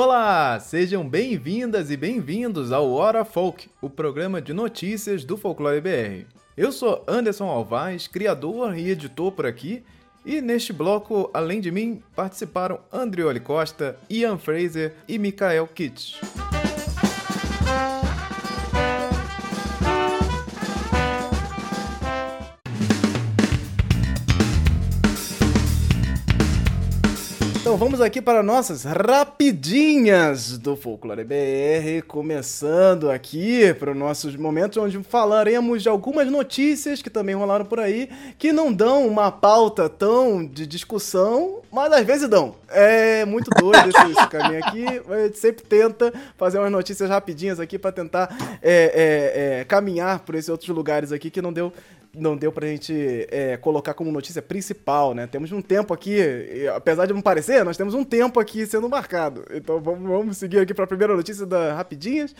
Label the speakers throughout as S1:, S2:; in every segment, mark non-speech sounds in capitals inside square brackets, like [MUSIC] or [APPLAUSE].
S1: Olá, sejam bem-vindas e bem-vindos ao Hora Folk, o programa de notícias do Folclore BR. Eu sou Anderson Alvaz, criador e editor por aqui, e neste bloco, além de mim, participaram Andrioli Costa, Ian Fraser e Mikael Kitsch. Vamos aqui para nossas rapidinhas do Folclore BR, começando aqui para os nossos momentos onde falaremos de algumas notícias que também rolaram por aí, que não dão uma pauta tão de discussão, mas às vezes dão. É muito doido esse, esse caminho aqui, a gente sempre tenta fazer umas notícias rapidinhas aqui para tentar é, é, é, caminhar por esses outros lugares aqui que não deu não deu pra gente é, colocar como notícia principal, né? Temos um tempo aqui, apesar de não parecer, nós temos um tempo aqui sendo marcado. Então vamos, vamos seguir aqui para a primeira notícia da Rapidinhas.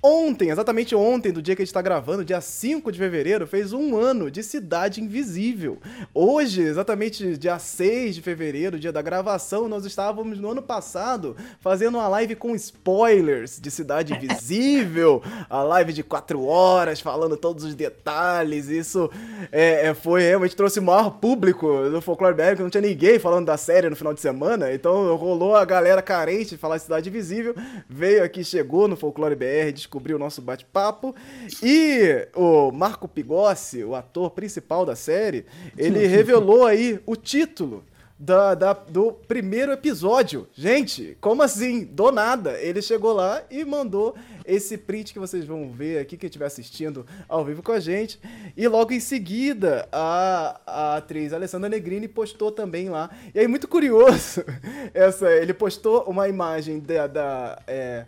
S1: Ontem, exatamente ontem, do dia que a gente está gravando, dia 5 de fevereiro, fez um ano de Cidade Invisível. Hoje, exatamente dia 6 de fevereiro, dia da gravação, nós estávamos no ano passado fazendo uma live com spoilers de Cidade Invisível, [LAUGHS] a live de 4 horas, falando todos os detalhes. Isso é, é, foi realmente trouxe o maior público do Folclore BR, que não tinha ninguém falando da série no final de semana. Então rolou a galera carente de falar de Cidade Invisível, veio aqui, chegou no Folclore BR, descobrir o nosso bate-papo. E o Marco Pigossi, o ator principal da série, ele [LAUGHS] revelou aí o título da, da, do primeiro episódio. Gente, como assim? Do nada. Ele chegou lá e mandou esse print que vocês vão ver aqui, quem estiver assistindo ao vivo com a gente. E logo em seguida, a, a atriz Alessandra Negrini postou também lá. E aí, muito curioso, [LAUGHS] essa, ele postou uma imagem da. da é,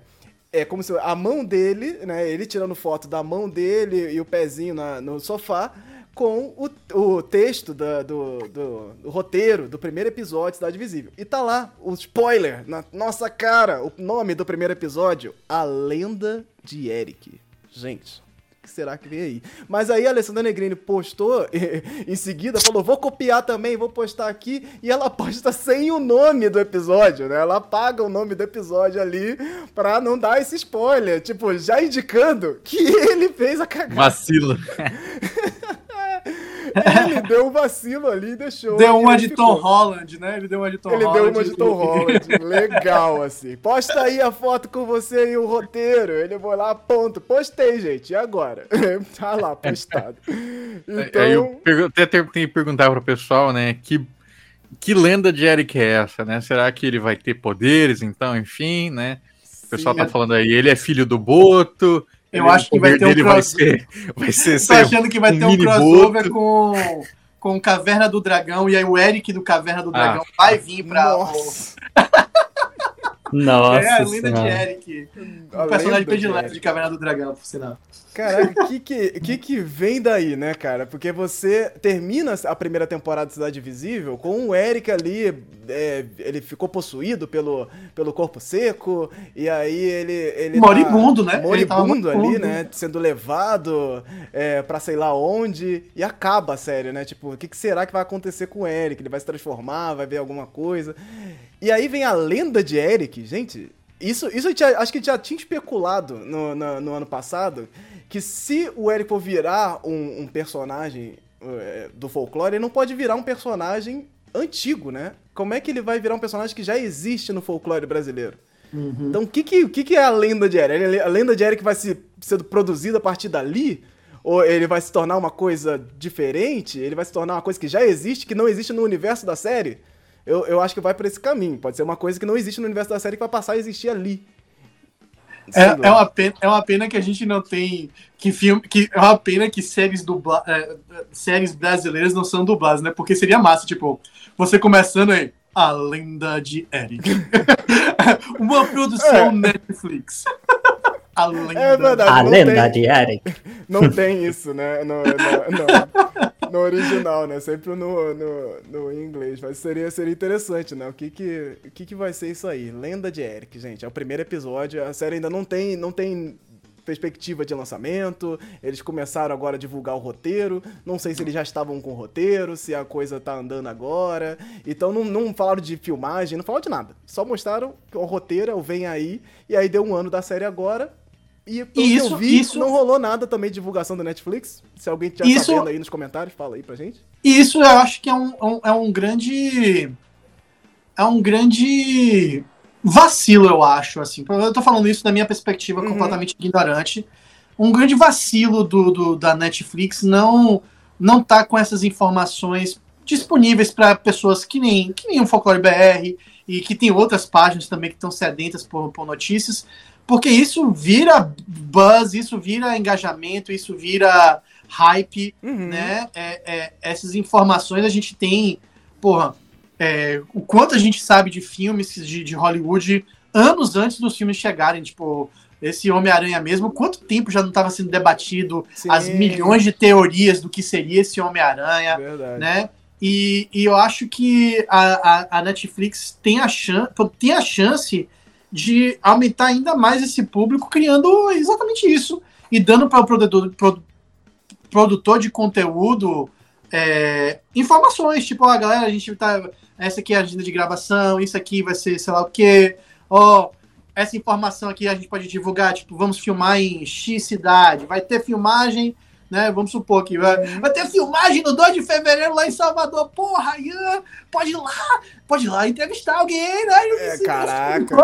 S1: é como se a mão dele, né? Ele tirando foto da mão dele e o pezinho na, no sofá com o, o texto da, do, do, do, roteiro do primeiro episódio de Cidade Visível. E tá lá, o spoiler, na nossa cara, o nome do primeiro episódio, A Lenda de Eric. Gente, que será que vem aí? Mas aí a Alessandra Negrini postou [LAUGHS] em seguida, falou: vou copiar também, vou postar aqui. E ela posta sem o nome do episódio, né? Ela apaga o nome do episódio ali pra não dar esse spoiler. Tipo, já indicando que [LAUGHS] ele fez a cagada.
S2: Vacilo. [LAUGHS]
S1: Ele deu um vacilo ali e deixou.
S3: Deu uma de ficou. Tom Holland, né? Ele deu uma de Tom
S1: ele
S3: Holland.
S1: Ele deu uma de Tom Holland. Legal, assim. Posta aí a foto com você e o roteiro. Ele foi lá, ponto. Postei, gente. E agora? [LAUGHS] tá lá, postado. [LAUGHS]
S2: Então... Eu, eu até tenho que perguntar pro pessoal, né? Que que lenda de Eric é essa, né? Será que ele vai ter poderes, então, enfim, né? O pessoal Sim, tá é... falando aí, ele é filho do Boto,
S3: eu ele, acho que vai ter um
S2: crossover. Vai ser, vai ser
S3: Tô achando que vai um ter um crossover com, com Caverna do Dragão, e aí o Eric do Caverna do Dragão ah. vai vir pra.
S1: Nossa.
S2: Nossa.
S3: É a lenda de Eric. O personagem predileto de, de Caverna do Dragão, por sinal.
S1: Caraca, o que que, que que vem daí, né, cara? Porque você termina a primeira temporada de Cidade Visível com o Eric ali, é, ele ficou possuído pelo, pelo corpo seco, e aí ele... ele
S3: tá moribundo, tá, né?
S1: Moribundo ali, né? Sendo levado é, pra sei lá onde, e acaba a série, né? Tipo, o que, que será que vai acontecer com o Eric? Ele vai se transformar, vai ver alguma coisa... E aí vem a lenda de Eric, gente. Isso, isso acho que já tinha especulado no, no, no, ano passado. Que se o Eric for virar um, um personagem é, do folclore, ele não pode virar um personagem antigo, né? Como é que ele vai virar um personagem que já existe no folclore brasileiro? Uhum. Então, o que, que, que, que é a lenda de Eric? A lenda de Eric vai se, ser produzida a partir dali? Ou ele vai se tornar uma coisa diferente? Ele vai se tornar uma coisa que já existe, que não existe no universo da série? eu, eu acho que vai por esse caminho. Pode ser uma coisa que não existe no universo da série que vai passar a existir ali.
S3: É, é, uma pena, é uma pena que a gente não tem. Que filme. Que, é uma pena que séries, dubla, é, séries brasileiras não são dubladas, né? Porque seria massa, tipo, você começando aí. A lenda de Eric. [LAUGHS] uma produção é. Netflix.
S1: A lenda, é verdade,
S2: a lenda tem, de Eric. [LAUGHS]
S1: Não tem isso, né? No, no, no, original, né? Sempre no, no, no inglês. Mas seria, seria interessante, né? O que que, o que que vai ser isso aí? Lenda de Eric, gente. É o primeiro episódio. A série ainda não tem, não tem perspectiva de lançamento. Eles começaram agora a divulgar o roteiro. Não sei se eles já estavam com o roteiro, se a coisa tá andando agora. Então não, não falaram de filmagem, não falaram de nada. Só mostraram o roteiro, o Vem Aí. E aí deu um ano da série agora. E isso, vi, isso... não rolou nada também de divulgação da Netflix. Se alguém já isso... sabendo aí nos comentários, fala aí pra gente.
S3: Isso eu acho que é um, um, é um grande. É um grande vacilo, eu acho. assim. Eu tô falando isso da minha perspectiva uhum. completamente ignorante. Um grande vacilo do, do, da Netflix não não tá com essas informações disponíveis para pessoas que nem, que nem o Folclore BR e que tem outras páginas também que estão sedentas por, por notícias porque isso vira buzz, isso vira engajamento, isso vira hype, uhum. né? É, é, essas informações a gente tem, porra, é, o quanto a gente sabe de filmes de, de Hollywood anos antes dos filmes chegarem, tipo, esse Homem-Aranha mesmo, quanto tempo já não estava sendo debatido Sim. as milhões de teorias do que seria esse Homem-Aranha, né? E, e, eu acho que a, a, a Netflix tem a, chan tem a chance de aumentar ainda mais esse público, criando exatamente isso e dando para o produtor, produtor de conteúdo é, informações, tipo, ó, galera, a gente tá. Essa aqui é a agenda de gravação, isso aqui vai ser sei lá o quê, ó. Essa informação aqui a gente pode divulgar, tipo, vamos filmar em X cidade, vai ter filmagem né? Vamos supor que vai, uhum. vai ter filmagem no 2 de fevereiro lá em Salvador. Porra, Ian, pode ir lá, pode ir lá entrevistar alguém, né?
S1: É, caraca.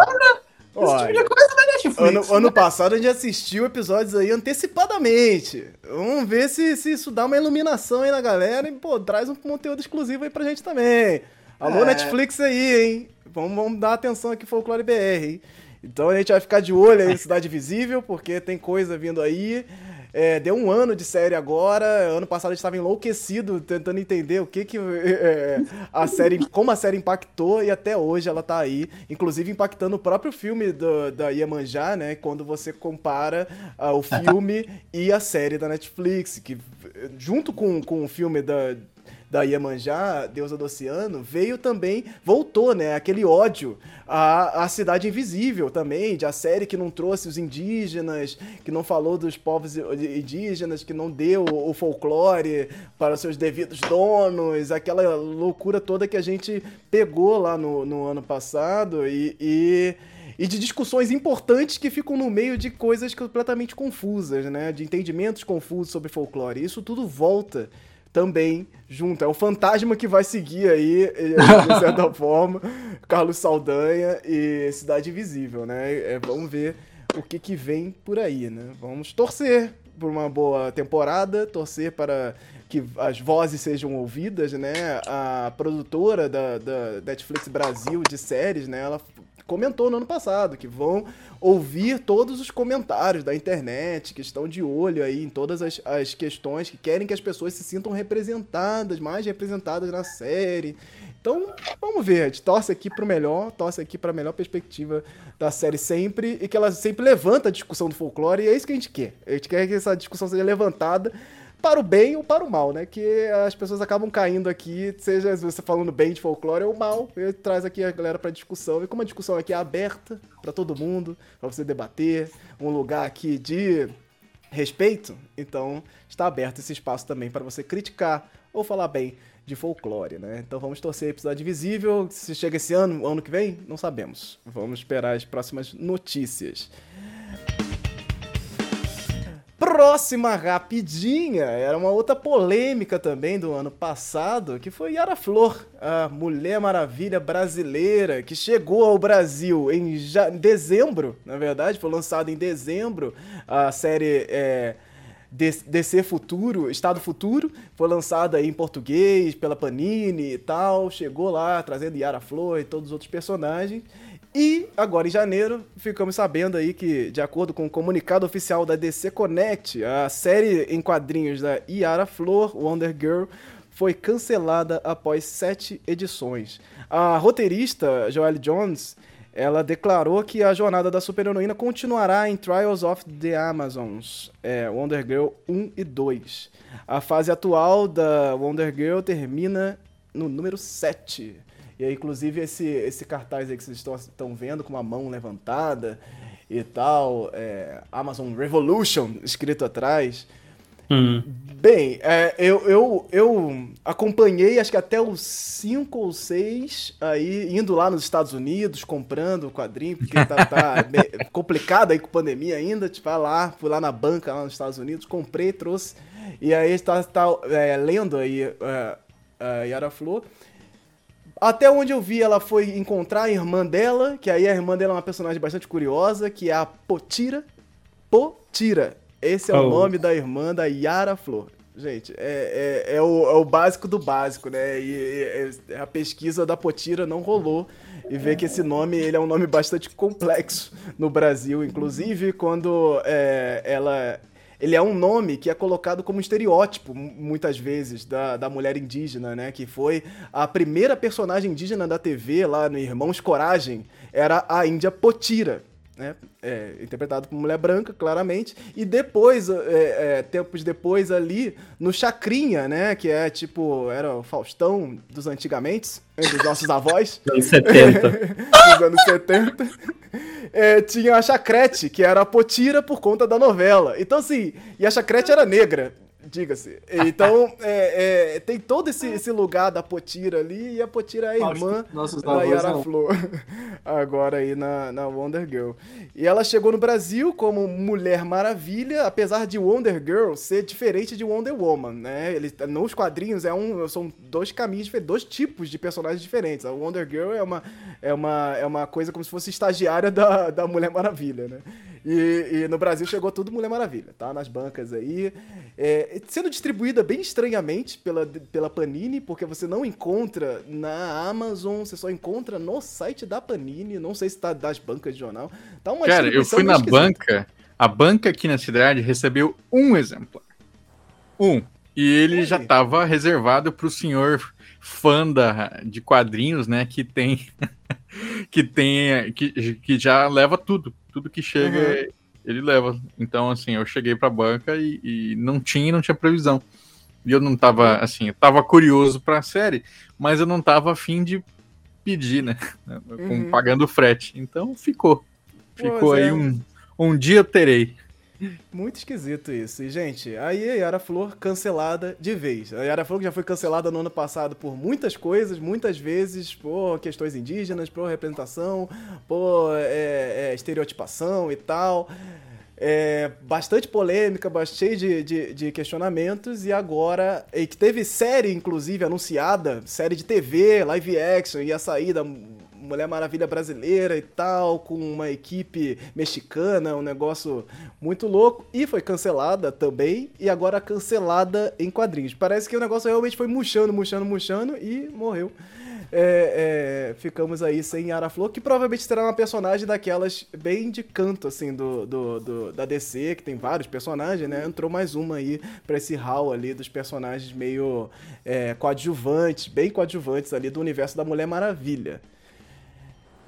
S1: Olha, tipo coisa da Netflix. Ano, né? ano passado a gente assistiu episódios aí antecipadamente. Vamos ver se, se isso dá uma iluminação aí na galera e, pô, traz um conteúdo exclusivo aí pra gente também. Alô, é. Netflix aí, hein? Vamos, vamos dar atenção aqui, Folclore BR, hein? Então a gente vai ficar de olho aí, Cidade Visível, porque tem coisa vindo aí. É, deu um ano de série agora. Ano passado a gente estava enlouquecido tentando entender o que que é, a série, como a série impactou e até hoje ela tá aí, inclusive impactando o próprio filme do, da Iemanjá, né? Quando você compara uh, o filme e a série da Netflix, que junto com, com o filme da da Iemanjá, deusa do oceano, veio também, voltou, né, aquele ódio à, à Cidade Invisível também, de a série que não trouxe os indígenas, que não falou dos povos indígenas, que não deu o folclore para seus devidos donos, aquela loucura toda que a gente pegou lá no, no ano passado e, e e de discussões importantes que ficam no meio de coisas completamente confusas, né? De entendimentos confusos sobre folclore. Isso tudo volta também junto. É o fantasma que vai seguir aí, eh, de certa [LAUGHS] forma, Carlos Saldanha e Cidade Invisível, né? É, vamos ver o que, que vem por aí, né? Vamos torcer por uma boa temporada, torcer para que as vozes sejam ouvidas, né? A produtora da, da Netflix Brasil de séries, né? Ela comentou no ano passado, que vão ouvir todos os comentários da internet, que estão de olho aí em todas as, as questões, que querem que as pessoas se sintam representadas, mais representadas na série. Então, vamos ver, a gente torce aqui pro melhor, torce aqui pra melhor perspectiva da série sempre, e que ela sempre levanta a discussão do folclore, e é isso que a gente quer. A gente quer que essa discussão seja levantada para o bem ou para o mal, né? Que as pessoas acabam caindo aqui, seja você falando bem de folclore ou mal, ele traz aqui a galera para discussão. E como a discussão aqui é aberta para todo mundo, para você debater, um lugar aqui de respeito, então está aberto esse espaço também para você criticar ou falar bem de folclore, né? Então vamos torcer episódio visível. Se chega esse ano, ano que vem, não sabemos. Vamos esperar as próximas notícias. Próxima rapidinha, era uma outra polêmica também do ano passado, que foi Yara Flor, a Mulher Maravilha brasileira, que chegou ao Brasil em já, dezembro, na verdade, foi lançada em dezembro, a série é, DC Futuro, Estado Futuro, foi lançada em português pela Panini e tal, chegou lá trazendo Yara Flor e todos os outros personagens. E agora em janeiro, ficamos sabendo aí que, de acordo com o comunicado oficial da DC Connect, a série em quadrinhos da Yara Flor, Wonder Girl, foi cancelada após sete edições. A roteirista Joelle Jones, ela declarou que a jornada da super-heroína continuará em Trials of the Amazons, é, Wonder Girl 1 e 2. A fase atual da Wonder Girl termina no número 7. E aí, inclusive, esse, esse cartaz aí que vocês estão, vendo com uma mão levantada, e tal, é, Amazon Revolution escrito atrás. Hum. Bem, é, eu, eu, eu acompanhei acho que até os 5 ou 6 aí, indo lá nos Estados Unidos, comprando o quadrinho, porque tá, tá [LAUGHS] complicado aí com pandemia ainda. Tipo, lá, fui lá na banca lá nos Estados Unidos, comprei, trouxe. E aí está tá, é, lendo aí é, a Yara Flor. Até onde eu vi, ela foi encontrar a irmã dela, que aí a irmã dela é uma personagem bastante curiosa, que é a Potira. Potira. Esse é oh. o nome da irmã da Yara Flor. Gente, é, é, é, o, é o básico do básico, né? E, e, e, a pesquisa da Potira não rolou. E ver que esse nome ele é um nome bastante complexo no Brasil. Inclusive, quando é, ela ele é um nome que é colocado como estereótipo, muitas vezes, da, da mulher indígena, né? Que foi a primeira personagem indígena da TV, lá no Irmãos Coragem, era a Índia Potira né? É, interpretado por mulher branca, claramente. E depois, é, é, tempos depois ali, no Chacrinha, né? Que é tipo, era o Faustão dos antigamente, dos nossos avós.
S4: Anos [LAUGHS] 70.
S1: dos anos 70. [LAUGHS] É, tinha a Chacrete, que era a Potira por conta da novela. Então, assim, e a Chacrete era negra diga-se. Então, é, é, tem todo esse, esse, lugar da Potira ali, e a Potira é a irmã Nossos da Yara Flor, [LAUGHS] agora aí na, na Wonder Girl. E ela chegou no Brasil como Mulher Maravilha, apesar de Wonder Girl ser diferente de Wonder Woman, né? Ele, nos quadrinhos é um, são dois caminhos dois tipos de personagens diferentes. A Wonder Girl é uma, é uma, é uma coisa como se fosse estagiária da, da Mulher Maravilha, né? E, e, no Brasil chegou tudo Mulher Maravilha, tá? Nas bancas aí. É, sendo distribuída bem estranhamente pela, pela Panini, porque você não encontra na Amazon, você só encontra no site da Panini. Não sei se tá das bancas de jornal. Tá
S2: uma Cara, eu fui na banca, a banca aqui na cidade recebeu um exemplar. Um. E ele já estava reservado para o senhor fã da, de quadrinhos, né? Que tem. [LAUGHS] que tem. Que, que já leva tudo tudo que chega, uhum. ele leva. Então, assim, eu cheguei pra banca e, e, não tinha, não tinha previsão. E eu não tava, assim, eu tava curioso pra série, mas eu não tava afim de pedir, né? [LAUGHS] Uhum. Pagando frete. Então, ficou. Ficou aí é. um, um dia terei.
S1: Muito esquisito isso. E, gente, aí a Yara Flor cancelada de vez. A Yara Flor já foi cancelada no ano passado por muitas coisas, muitas vezes por questões indígenas, por representação, por é, é, estereotipação e tal. É, bastante polêmica, cheio de, de, de, questionamentos, e agora. E que teve série, inclusive, anunciada, série de TV, live action, ia sair da Mulher Maravilha brasileira e tal, com uma equipe mexicana, um negócio muito louco. E foi cancelada também, e agora cancelada em quadrinhos. Parece que o negócio realmente foi murchando, murchando, murchando e morreu. É, é, ficamos aí sem Yara Flor, que provavelmente será uma personagem daquelas bem de canto, assim, do, do, do, da DC, que tem vários personagens, né? Entrou mais uma aí pra esse hall ali dos personagens meio é, coadjuvantes, bem coadjuvantes ali do universo da Mulher Maravilha.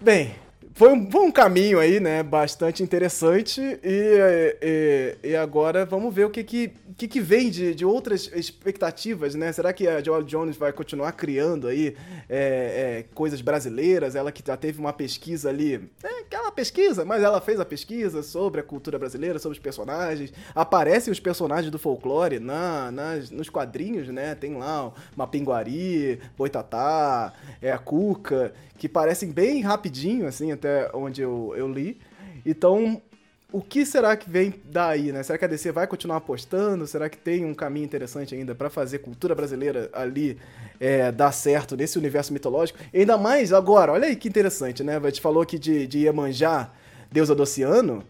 S1: Bem, foi um, foi um caminho aí, né? Bastante interessante. E, e, e agora vamos ver o que, que, que, que vem de, de outras expectativas, né? Será que a Joel Jones vai continuar criando aí é, é, coisas brasileiras? Ela que já teve uma pesquisa ali, é, aquela pesquisa, mas ela fez a pesquisa sobre a cultura brasileira, sobre os personagens. Aparecem os personagens do folclore na, nas, nos quadrinhos, né? Tem lá uma Pinguari, Boitatá, é, a Cuca que parecem bem rapidinho, assim, até onde eu, eu li. Então, o que será que vem daí, né? Será que a DC vai continuar apostando? Será que tem um caminho interessante ainda para fazer cultura brasileira ali é, dar certo nesse universo mitológico? Ainda mais agora, olha aí que interessante, né? A gente falou aqui de, de Iemanjá, deusa do oceano.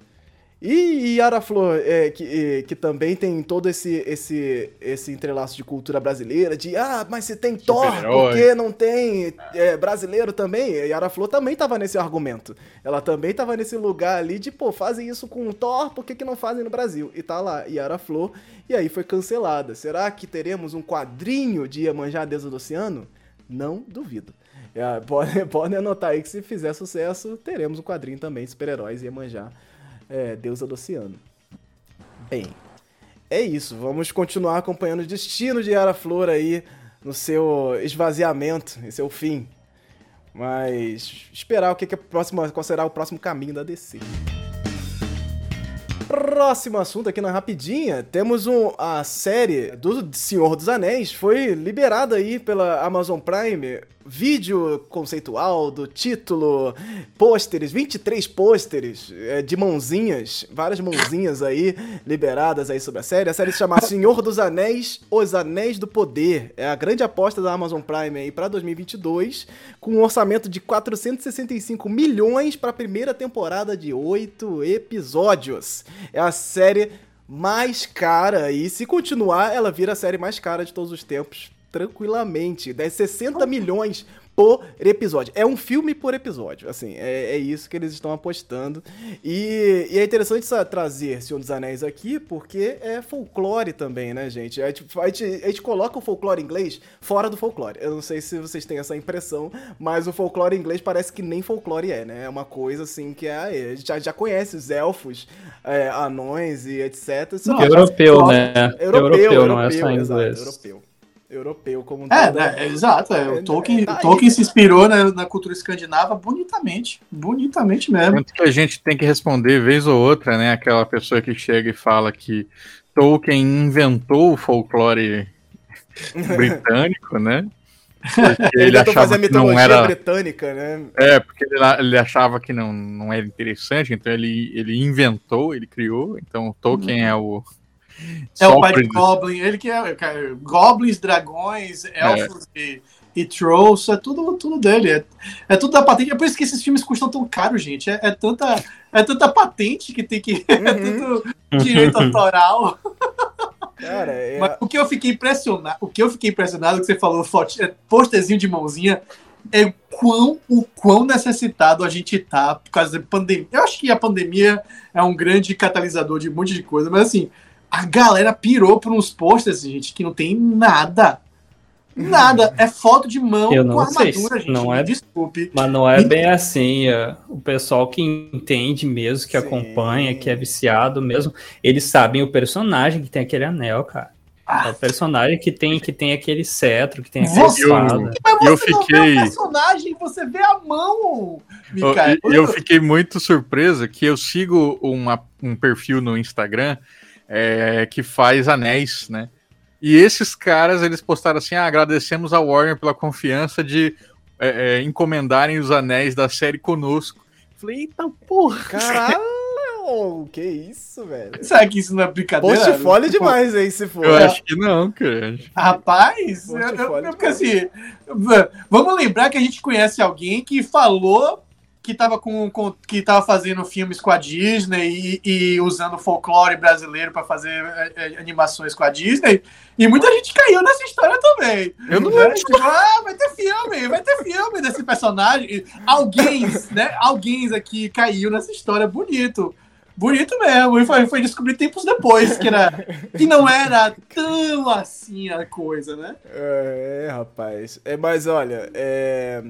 S1: E Yara Flor, é, que, que também tem todo esse, esse, esse entrelaço de cultura brasileira, de ah, mas se tem Thor, por que não tem é, brasileiro também? E Yara Flor também tava nesse argumento. Ela também tava nesse lugar ali de, pô, fazem isso com Thor, por que, que não fazem no Brasil? E tá lá, Yara Flor, e aí foi cancelada. Será que teremos um quadrinho de Iemanjá, deusa do oceano? Não duvido. É, [LAUGHS] podem pode anotar aí que se fizer sucesso, teremos um quadrinho também de super-heróis Iemanjá é, deusa do oceano. Bem, é isso. Vamos continuar acompanhando o destino de Yara Flor aí no seu esvaziamento, em seu fim. Mas esperar o que, que é próximo, qual será o próximo caminho da DC. Próximo assunto aqui na Rapidinha, temos um, a série do Senhor dos Anéis, foi liberada aí pela Amazon Prime vídeo conceitual do título, pôsteres, 23 pôsteres é, de mãozinhas, várias mãozinhas aí liberadas aí sobre a série. A série se chama [LAUGHS] Senhor dos Anéis, Os Anéis do Poder. É a grande aposta da Amazon Prime aí para 2022, com um orçamento de 465 milhões para a primeira temporada de oito episódios. É a série mais cara e se continuar, ela vira a série mais cara de todos os tempos tranquilamente. 10, 60 milhões por episódio. É um filme por episódio, assim, é, é isso que eles estão apostando. E, e é interessante trazer Senhor dos Anéis aqui, porque é folclore também, né, gente? A gente, a, gente, a gente coloca o folclore inglês fora do folclore. Eu não sei se vocês têm essa impressão, mas o folclore inglês parece que nem folclore é, né? É uma coisa, assim, que é, a gente já, já conhece os elfos, é, anões e etc.
S4: Não, europeu, né?
S1: Europeu, europeu, europeu, não é só inglês. Exato, europeu europeu como um
S3: é, né, é, exato. É, o é, Tolkien, tá Tolkien se inspirou na, na, cultura escandinava bonitamente. Bonitamente mesmo.
S2: Tanto que a gente tem que responder vez ou outra, né? Aquela pessoa que chega e fala que Tolkien inventou o folclore [LAUGHS] britânico, né? [LAUGHS]
S1: Porque ele, ele achava que não era britânica, né?
S2: É, porque ele, ele, achava que não, não era interessante, então ele, ele inventou, ele criou. Então Tolkien hum. é o
S3: é o pai de Goblin, ele que é, é goblins, dragões, elfos é. e, e trolls, é tudo, tudo dele. É, é tudo da patente. É por isso que esses filmes custam tão caro, gente. É, é tanta, é tanta patente que tem que. [LAUGHS] É uhum. É tudo direito autoral. [LAUGHS] Cara, é... Mas o que eu fiquei impressionado, o que eu fiquei impressionado que você falou, foto, é, posterzinho de mãozinha, é quão, o quão necessitado a gente tá por causa da pandemia. Eu acho que a pandemia é um grande catalisador de um monte de coisa, mas assim, a galera pirou por uns posters, gente, que não tem nada. Nada. É foto de mão
S4: Eu não com armadura, sei, gente. Não é, desculpe. Mas não é bem assim. É, o pessoal que entende mesmo, que Sim. acompanha, que é viciado mesmo, eles sabem o personagem que tem aquele anel, cara. Ah. É o personagem que tem, que tem aquele cetro, que tem aquele
S3: você, espada. Mas você eu fiquei... não vê o personagem, você vê a mão,
S2: Eu, eu fiquei muito surpreso que eu sigo uma, um perfil no Instagram é, que faz anéis, né? E esses caras, eles postaram assim, ah, agradecemos a Warner pela confiança de é, é, encomendarem os anéis da série conosco. Falei, eita porra!
S1: Caralho! que isso, velho?
S3: Será que isso não é brincadeira?
S1: Portfólio tipo, demais aí, se for.
S2: Eu acho que não, cara.
S3: Rapaz, eu, eu, eu, porque assim, vamos lembrar que a gente conhece alguém que falou que estava com, com, que tava fazendo filmes com a Disney e, e usando folclore brasileiro para fazer é, é, animações com a Disney. E muita gente caiu nessa história também.
S2: Eu não lembro.
S3: Tipo, ah, vai ter filme, vai ter filme desse personagem. Alguém, né? Alguém aqui caiu nessa história bonito. Bonito mesmo. E foi, foi descobrir tempos depois que, era, que não era tão assim a coisa, né?
S1: É, rapaz. É, mas olha, é.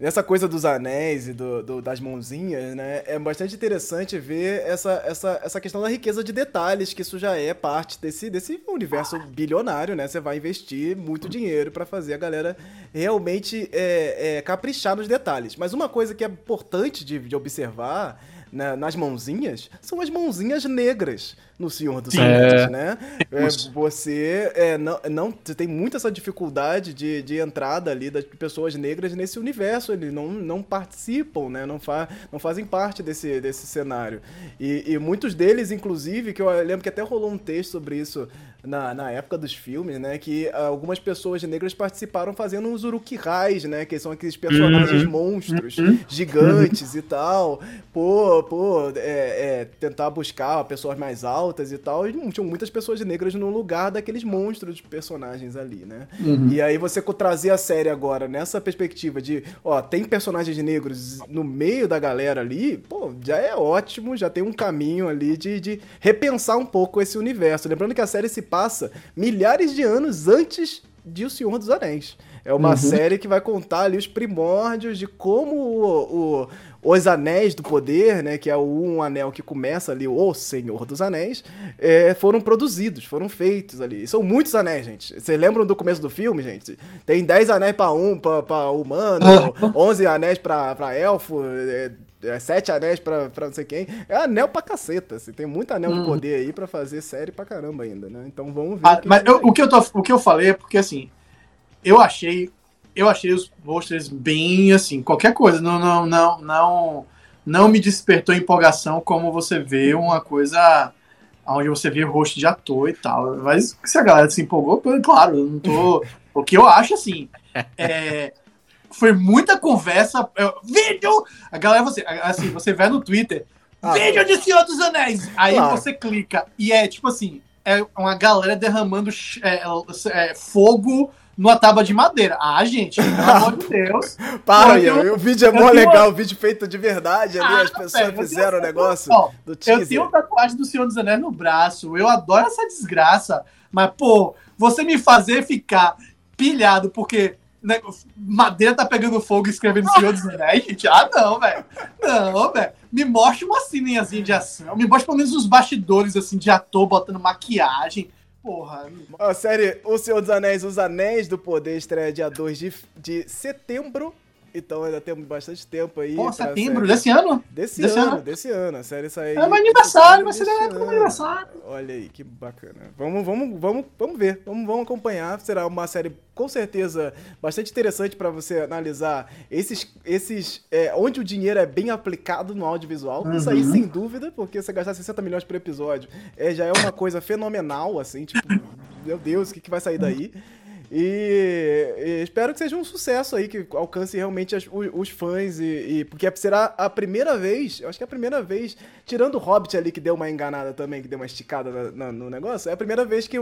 S1: Nessa coisa dos anéis e do, do, das mãozinhas, né? É bastante interessante ver essa, essa, essa questão da riqueza de detalhes, que isso já é parte desse, desse universo bilionário, né? Você vai investir muito dinheiro para fazer a galera realmente é, é, caprichar nos detalhes. Mas uma coisa que é importante de, de observar né, nas mãozinhas são as mãozinhas negras no Senhor dos Anéis, é... né? É, você é, não, não você tem muito essa dificuldade de, de entrada ali das pessoas negras nesse universo, eles não, não participam, né? Não, fa, não fazem parte desse, desse cenário. E, e muitos deles, inclusive, que eu lembro que até rolou um texto sobre isso na, na época dos filmes, né? Que algumas pessoas negras participaram fazendo os urukihais, né? Que são aqueles personagens uhum. monstros, uhum. gigantes uhum. e tal. Pô, pô, é, é, tentar buscar pessoas mais altas e tal. E tinham muitas pessoas negras no lugar daqueles monstros de personagens ali, né? Uhum. E aí você trazer a série agora nessa perspectiva de, ó, tem personagens negros no meio da galera ali, pô, já é ótimo, já tem um caminho ali de, de repensar um pouco esse universo. Lembrando que a série se passa milhares de anos antes de O Senhor dos Anéis. É uma uhum. série que vai contar ali os primórdios de como o, o, os Anéis do Poder, né, que é o um anel que começa ali, o Senhor dos Anéis, é, foram produzidos, foram feitos ali. São muitos anéis, gente. Vocês lembram do começo do filme, gente? Tem 10 anéis para um, para humano, [LAUGHS] 11 anéis para elfo, é, é, sete anéis pra, pra não sei quem. É anel pra caceta. Assim, tem muito anel hum. de poder aí pra fazer série pra caramba ainda, né? Então vamos ver.
S3: Ah, mas eu, o, que eu tô, o que eu falei é porque assim, eu achei. Eu achei os posters bem assim, qualquer coisa. Não, não, não, não, não me despertou empolgação como você vê uma coisa onde você vê o rosto de ator e tal. Mas se a galera se empolgou, claro, eu não tô. [LAUGHS] o que eu acho assim. É, foi muita conversa. Eu, vídeo! A galera, você, assim, você vê no Twitter, ah, vídeo de Senhor dos Anéis! Aí claro. você clica e é tipo assim, é uma galera derramando é, é, fogo numa tábua de madeira. Ah, gente, pelo amor de Deus. [LAUGHS]
S1: Para, eu, o vídeo é mó legal, o vídeo feito de verdade ali, ah, as pessoas fizeram o negócio ó,
S3: do teaser. Eu tenho tatuagem do Senhor dos Anéis no braço, eu adoro essa desgraça, mas, pô, você me fazer ficar pilhado porque né, Madeira tá pegando fogo e escrevendo Senhor dos Anéis, [LAUGHS] gente. Ah, não, velho. Não, velho. Me mostre uma ceninhazinha de ação. Me mostre pelo menos os bastidores, assim, de ator botando maquiagem. Porra.
S1: A série O Senhor dos Anéis, Os Anéis do Poder, estreia dia 2 de, de setembro então ainda temos bastante tempo aí.
S3: Pô, setembro desse ano?
S1: Desse, desse ano, ano, desse ano. A série saiu.
S3: É meu aniversário, vai ser da época do aniversário.
S1: Olha aí, que bacana. Vamos, vamos, vamos, vamos ver. Vamos, vamos acompanhar. Será uma série com certeza bastante interessante para você analisar esses, esses é, onde o dinheiro é bem aplicado no audiovisual. Uhum. Isso aí, sem dúvida, porque você gastar 60 milhões por episódio é, já é uma coisa fenomenal, assim, tipo, meu Deus, o que, que vai sair daí? E, e, espero que seja um sucesso aí, que alcance realmente as, os, os, fãs. E, e, porque será a primeira vez, eu acho que é a primeira vez, tirando o Hobbit ali, que deu uma enganada também, que deu uma esticada na, na, no negócio, é a primeira vez que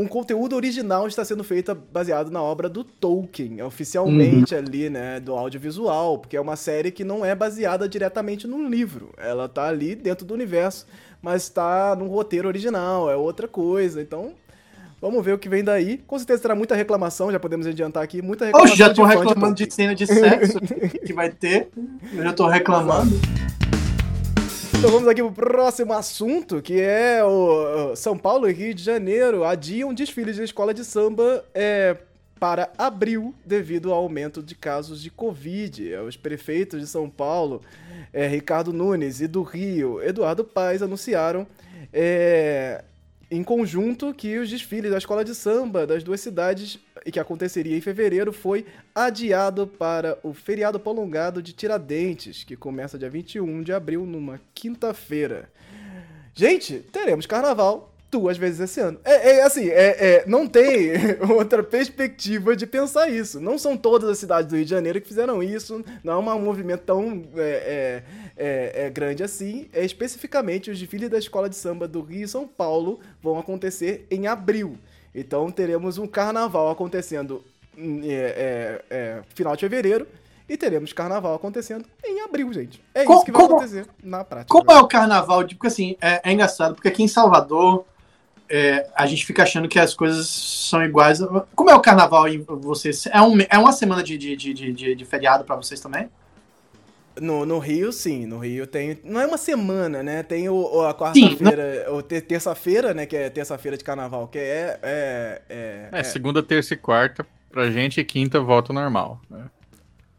S1: um conteúdo original está sendo feito baseado na obra do Tolkien, oficialmente uhum. ali, né, do audiovisual, porque é uma série que não é baseada diretamente num livro. Ela tá ali dentro do universo, mas está num roteiro original, é outra coisa. Então, Vamos ver o que vem daí. Com certeza terá muita reclamação, já podemos adiantar aqui. Muita reclamação.
S3: Hoje já tô de reclamando de, de, cena de sexo [LAUGHS] que vai ter. Eu já tô reclamando.
S1: Então vamos aqui pro próximo assunto, que é o São Paulo e Rio de Janeiro adiam desfiles de escola de samba é, para abril devido ao aumento de casos de Covid. Os prefeitos de São Paulo, é, Ricardo Nunes, e do Rio, Eduardo Paes, anunciaram é, em conjunto que os desfiles da escola de samba das duas cidades e que aconteceria em fevereiro foi adiado para o feriado prolongado de Tiradentes, que começa dia 21 de abril numa quinta-feira. Gente, teremos carnaval duas vezes esse ano. É, é assim, é, é, não tem [LAUGHS] outra perspectiva de pensar isso. Não são todas as cidades do Rio de Janeiro que fizeram isso, não é um movimento tão é, é, é, grande assim. É, especificamente, os desfiles da Escola de Samba do Rio e São Paulo vão acontecer em abril. Então teremos um carnaval acontecendo hum, final de fevereiro e teremos carnaval acontecendo em abril, gente. É isso que vai como, acontecer na prática.
S3: Como é o carnaval? Porque assim, é, é engraçado, porque aqui em Salvador é, a gente fica achando que as coisas são iguais. Como é o carnaval em vocês? É, um, é uma semana de, de, de, de, de feriado para vocês também?
S1: No, no Rio, sim. No Rio tem. Não é uma semana, né? Tem o, a quarta-feira, ou terça-feira, né? Que é terça-feira de carnaval, que é. É,
S2: é, é, é, segunda, terça e quarta. Pra gente, quinta volta normal. Né?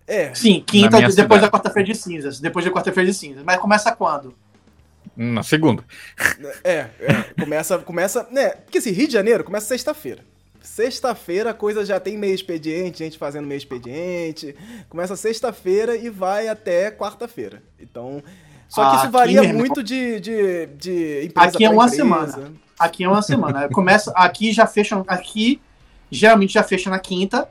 S3: É. Sim, quinta depois cidade. da quarta-feira de cinzas. Depois da quarta-feira de cinzas. Mas começa quando?
S2: Na segunda.
S1: É, é, começa, começa, né? Porque assim, Rio de Janeiro começa sexta-feira. Sexta-feira a coisa já tem meio expediente, gente fazendo meio expediente. Começa sexta-feira e vai até quarta-feira. Então, só que isso varia muito de, de, de
S3: empresa Aqui é uma empresa. semana. Aqui é uma semana. Começa, aqui já fecha, aqui geralmente já fecha na quinta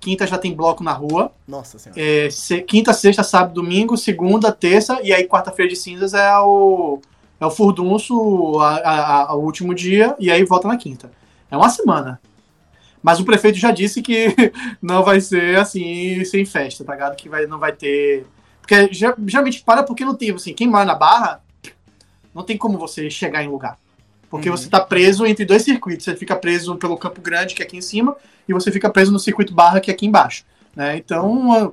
S3: Quinta já tem bloco na rua.
S1: Nossa senhora.
S3: É, quinta, sexta, sábado, domingo, segunda, terça, e aí quarta-feira de cinzas é o, é o furdunço, a, a, a, o último dia, e aí volta na quinta. É uma semana. Mas o prefeito já disse que [LAUGHS] não vai ser assim, sem festa, tá ligado? Que vai, não vai ter. Porque geralmente para porque não tem, assim, quem mora na barra, não tem como você chegar em lugar. Porque uhum. você está preso entre dois circuitos. Você fica preso pelo Campo Grande, que é aqui em cima, e você fica preso no circuito Barra, que é aqui embaixo. Né? Então,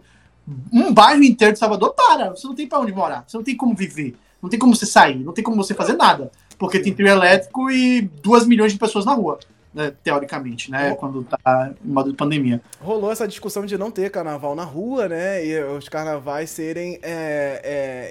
S3: um bairro inteiro de Salvador para. Você não tem para onde morar. Você não tem como viver. Não tem como você sair. Não tem como você fazer nada. Porque tem trio elétrico e duas milhões de pessoas na rua. Né, teoricamente, né? Quando tá em modo de pandemia.
S1: Rolou essa discussão de não ter carnaval na rua, né? E os carnavais serem é,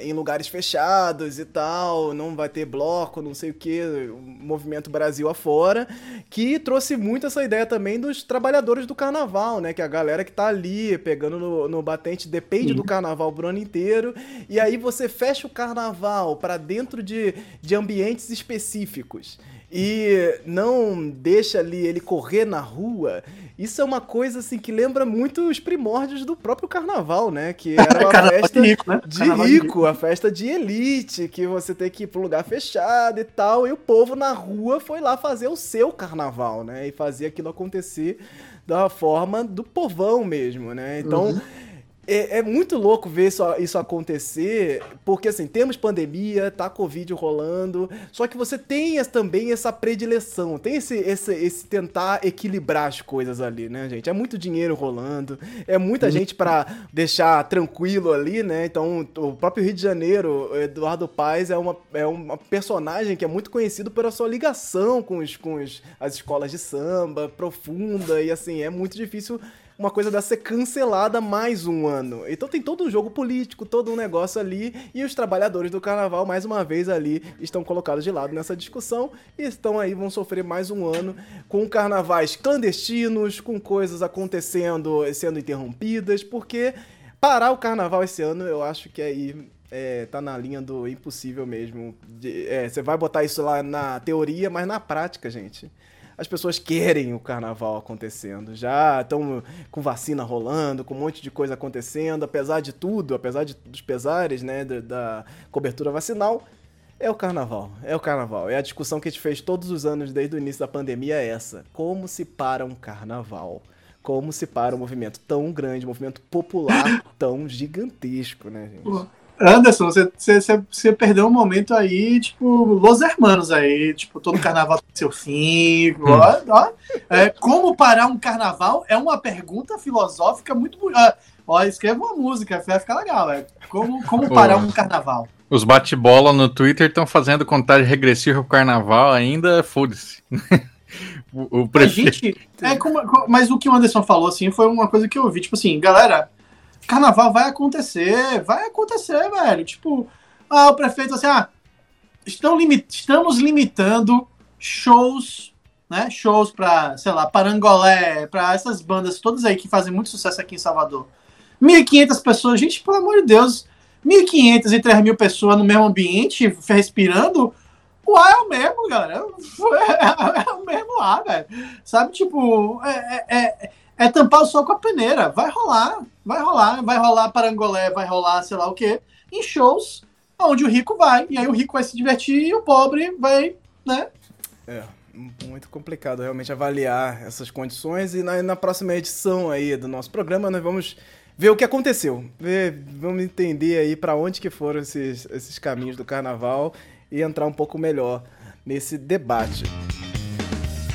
S1: é, em lugares fechados e tal, não vai ter bloco, não sei o que, movimento Brasil afora, que trouxe muito essa ideia também dos trabalhadores do carnaval, né? Que a galera que tá ali pegando no, no batente depende Sim. do carnaval pro ano inteiro, e aí você fecha o carnaval para dentro de, de ambientes específicos e não deixa ali ele correr na rua, isso é uma coisa assim que lembra muito os primórdios do próprio carnaval, né? Que [LAUGHS] era uma festa de rico, né? de rico, a festa de elite, que você tem que ir para um lugar fechado e tal, e o povo na rua foi lá fazer o seu carnaval, né? E fazer aquilo acontecer da forma do povão mesmo, né? Então, uhum é, é, muito louco ver isso, isso acontecer, porque assim, temos pandemia, tá Covid rolando, só que você tem também essa predileção, tem esse, esse, esse tentar equilibrar as coisas ali, né, gente? É muito dinheiro rolando, é muita gente para deixar tranquilo ali, né? Então, o próprio Rio de Janeiro, Eduardo Paes é uma, é uma personagem que é muito conhecido pela sua ligação com, os, com os, as escolas de samba profunda, e assim, é muito difícil uma coisa dessa ser cancelada mais um ano. Então tem todo um jogo político, todo um negócio ali, e os trabalhadores do carnaval, mais uma vez ali, estão colocados de lado nessa discussão e estão aí, vão sofrer mais um ano com carnavais clandestinos, com coisas acontecendo, sendo interrompidas, porque parar o carnaval esse ano eu acho que aí é, tá na linha do impossível mesmo. É, você vai botar isso lá na teoria, mas na prática, gente as pessoas querem o carnaval acontecendo. Já estão com vacina rolando, com um monte de coisa acontecendo, apesar de tudo, apesar de, dos pesares, né, da, da cobertura vacinal. É o carnaval, é o carnaval. É a discussão que a gente fez todos os anos desde o início da pandemia é essa. Como se para um carnaval? Como se para um movimento tão grande, um movimento popular tão gigantesco, né, gente?
S3: Anderson, você, você, você, perdeu um momento aí, tipo, Los Hermanos aí, tipo, todo carnaval tem seu fim. Hum. Ó, ó, é, como parar um carnaval é uma pergunta filosófica muito bonita. Ó, escreva uma música, vai ficar legal, é. Como, como parar um carnaval?
S2: Os bate-bola no Twitter estão fazendo contagem regressiva pro carnaval ainda, foda-se. [LAUGHS]
S3: o, o prefeito... gente, é como, mas o que o Anderson falou, assim, foi uma coisa que eu vi, tipo assim, galera, carnaval vai acontecer, vai acontecer, velho. Tipo, ah, o prefeito assim, ah, estão estamos limitando shows, né? Shows para, sei lá, Parangolé, para essas bandas todas aí que fazem muito sucesso aqui em Salvador. 1.500 pessoas, gente, pelo amor de Deus, 1.500 e 3.000 pessoas no mesmo ambiente, respirando, o ar é o mesmo, galera. [LAUGHS] É, o mesmo ar, velho. Sabe, tipo, é, é, é é tampar o sol com a peneira. Vai rolar, vai rolar, vai rolar parangolé, vai rolar sei lá o quê, em shows onde o rico vai. E aí o rico vai se divertir e o pobre vai, né?
S1: É, muito complicado realmente avaliar essas condições. E na, na próxima edição aí do nosso programa nós vamos ver o que aconteceu. Ver, vamos entender aí para onde que foram esses, esses caminhos do carnaval e entrar um pouco melhor nesse debate.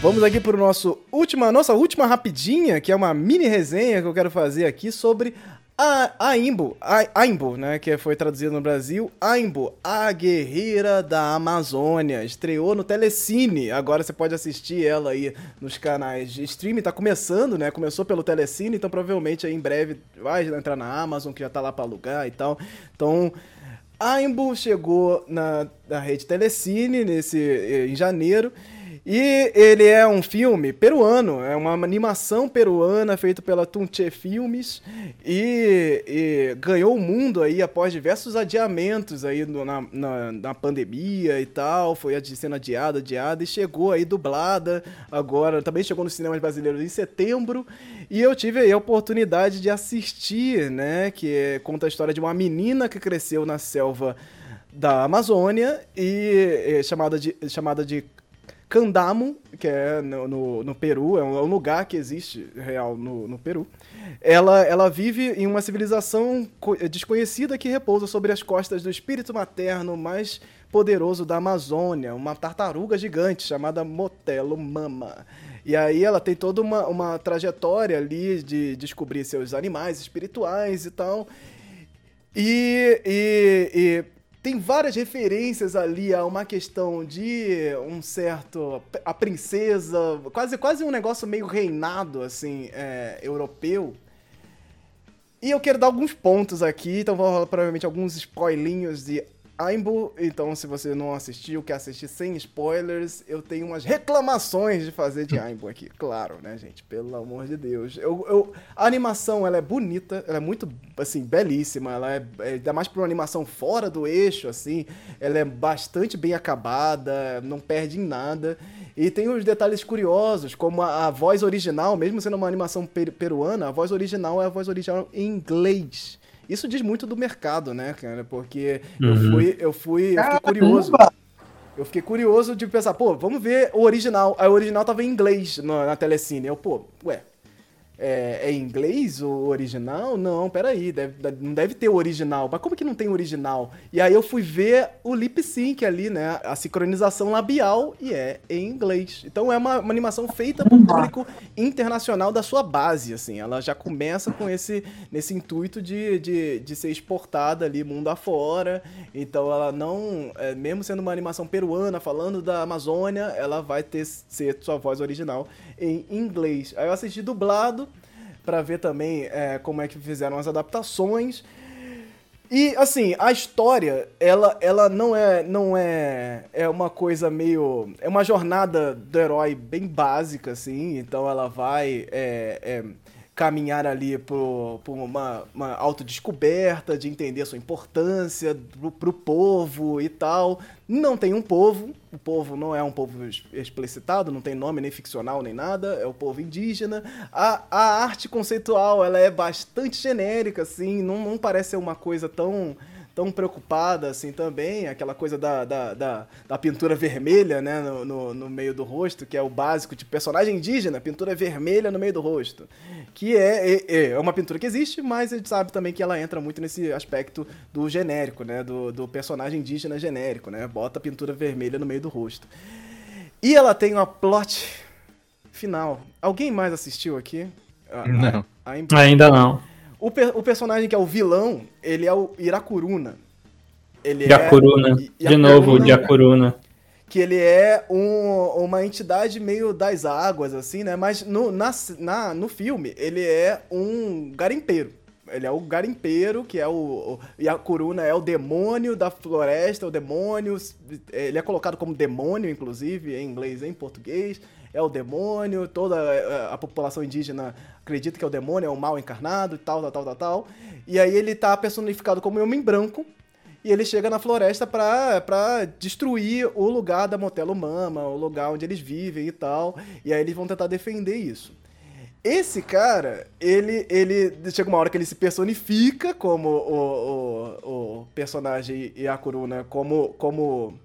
S1: Vamos aqui para nosso última, nossa última rapidinha, que é uma mini resenha que eu quero fazer aqui sobre a Aimbo, a Aimbo, né, que foi traduzido no Brasil, Aimbo, a guerreira da Amazônia, estreou no Telecine. Agora você pode assistir ela aí nos canais de streaming, tá começando, né? Começou pelo Telecine, então provavelmente aí em breve vai entrar na Amazon, que já tá lá para alugar e tal. Então, Aimbo chegou na, na rede Telecine nesse em janeiro. E ele é um filme peruano, é uma animação peruana feita pela Tunche Filmes e, e, ganhou o mundo aí após diversos adiamentos aí no, na, na, na, pandemia e tal, foi sendo adiada, adiada e chegou aí dublada agora, também chegou nos cinemas brasileiros em setembro e eu tive aí a oportunidade de assistir, né, que é, conta a história de uma menina que cresceu na selva da Amazônia e é, chamada de, chamada de Candamo, que é no, no, no Peru, é um, é um, lugar que existe real no, no Peru. Ela, ela vive em uma civilização desconhecida que repousa sobre as costas do espírito materno mais poderoso da Amazônia, uma tartaruga gigante chamada Motelo Mama. E aí ela tem toda uma, uma trajetória ali de descobrir seus animais espirituais e tal. E, e, e tem várias referências ali a uma questão de um certo. a princesa, quase, quase um negócio meio reinado, assim, é, europeu. E eu quero dar alguns pontos aqui, então vou rolar provavelmente alguns spoilinhos de Aimbo, então se você não assistiu, quer assistir sem spoilers, eu tenho umas reclamações de fazer de Aimbo aqui. Claro, né, gente? Pelo amor de Deus. Eu, eu, a animação, ela é bonita, ela é muito, assim, belíssima. Ela é, é, ainda mais pra uma animação fora do eixo, assim. Ela é bastante bem acabada, não perde em nada. E tem os detalhes curiosos, como a, a voz original, mesmo sendo uma animação per, peruana, a voz original é a voz original em inglês. Isso diz muito do mercado, né, cara? Porque uhum. eu fui, eu fui, eu fiquei curioso. Eu fiquei curioso de pensar, pô, vamos ver o original. Aí o original tava em inglês na, na telecine. Eu, pô, ué, é, é, em inglês o original? Não, peraí, deve, não deve ter o original. Mas como que não tem o original? E aí eu fui ver o lip sync ali, né? A sincronização labial e é em inglês. Então é uma, uma animação feita para o público internacional da sua base, assim. Ela já começa com esse nesse intuito de, de, de ser exportada ali mundo afora. Então ela não, é, mesmo sendo uma animação peruana, falando da Amazônia, ela vai ter ser sua voz original em inglês. Aí eu assisti dublado para ver também é, como é que fizeram as adaptações. E assim, a história, ela, ela não é não é é uma coisa meio é uma jornada do herói bem básica assim, então ela vai é, é, caminhar ali por, uma, uma autodescoberta, de entender a sua importância pro, pro povo e tal. Não tem um povo, o povo não é um povo explicitado, não tem nome nem ficcional nem nada, é o povo indígena. A, a arte conceitual, ela é bastante genérica, assim, não, não parece ser uma coisa tão tão preocupada assim também, aquela coisa da, da, da, da pintura vermelha, né, no, no, no, meio do rosto, que é o básico de personagem indígena, pintura vermelha no meio do rosto, que é, é, é uma pintura que existe, mas a gente sabe também que ela entra muito nesse aspecto do genérico, né, do, do personagem indígena genérico, né, bota a pintura vermelha no meio do rosto. E ela tem uma plot final. Alguém mais assistiu aqui?
S2: Não.
S4: A, a, Ainda não.
S1: O, per o personagem que é o vilão, ele é o Irakuruna.
S4: Ele Yakuruna. É... De novo, Yakuruna.
S1: Que ele é um, uma entidade meio das águas, assim, né? Mas no, na, na, no filme, ele é um garimpeiro. Ele é o garimpeiro, que é o, o Yakuruna é o demônio da floresta, o demônio. Ele é colocado como demônio, inclusive, em inglês e em português é o demônio, toda a, população indígena acredita que é o demônio, é o mal encarnado e tal, tal, tal, tal, tal. E aí ele tá personificado como um homem branco, e ele chega na floresta pra, pra destruir o lugar da Motelo Mama, o lugar onde eles vivem e tal. E aí eles vão tentar defender isso. Esse cara, ele, ele chega uma hora que ele se personifica como o, o, o personagem Yakuruna, como, como